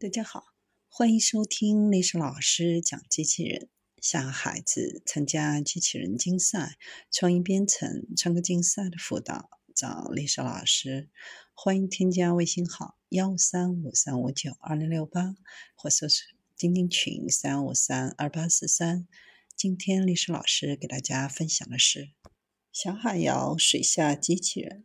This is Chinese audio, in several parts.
大家好，欢迎收听历史老师讲机器人。想孩子参加机器人竞赛、创意编程、创客竞赛的辅导，找历史老师。欢迎添加微信号幺三五三五九二零六八，或搜索钉钉群三五三二八四三。今天历史老师给大家分享的是小海瑶水下机器人。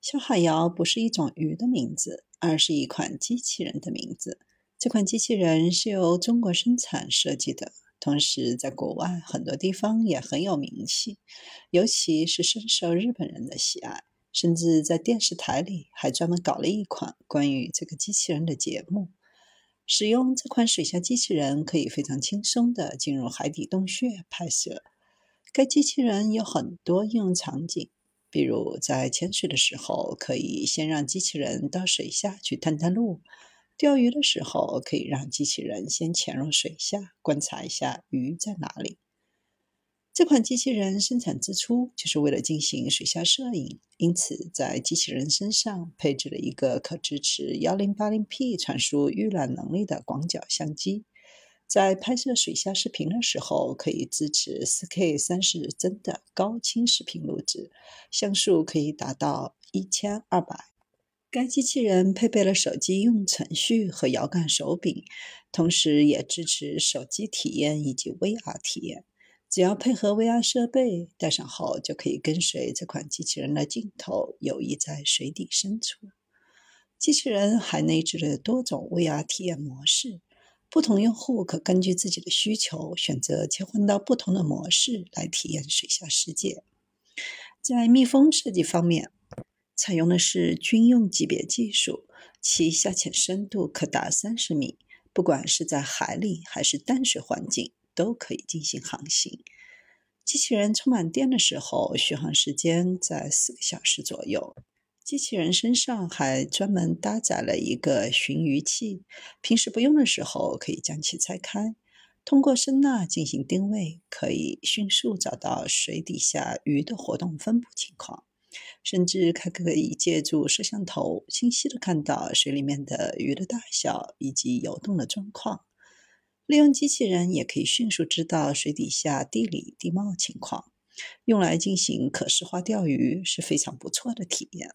小海瑶不是一种鱼的名字，而是一款机器人的名字。这款机器人是由中国生产设计的，同时在国外很多地方也很有名气，尤其是深受日本人的喜爱。甚至在电视台里还专门搞了一款关于这个机器人的节目。使用这款水下机器人可以非常轻松地进入海底洞穴拍摄。该机器人有很多应用场景，比如在潜水的时候，可以先让机器人到水下去探探路。钓鱼的时候，可以让机器人先潜入水下观察一下鱼在哪里。这款机器人生产之初就是为了进行水下摄影，因此在机器人身上配置了一个可支持 1080p 传输预览能力的广角相机，在拍摄水下视频的时候，可以支持 4K 三十帧的高清视频录制，像素可以达到一千二百。该机器人配备了手机应用程序和遥感手柄，同时也支持手机体验以及 VR 体验。只要配合 VR 设备，戴上后就可以跟随这款机器人的镜头游弋在水底深处。机器人还内置了多种 VR 体验模式，不同用户可根据自己的需求选择切换到不同的模式来体验水下世界。在密封设计方面，采用的是军用级别技术，其下潜深度可达三十米，不管是在海里还是淡水环境都可以进行航行。机器人充满电的时候，续航时间在四个小时左右。机器人身上还专门搭载了一个寻鱼器，平时不用的时候可以将其拆开，通过声呐进行定位，可以迅速找到水底下鱼的活动分布情况。甚至还可以借助摄像头，清晰的看到水里面的鱼的大小以及游动的状况。利用机器人也可以迅速知道水底下地理地貌情况，用来进行可视化钓鱼是非常不错的体验。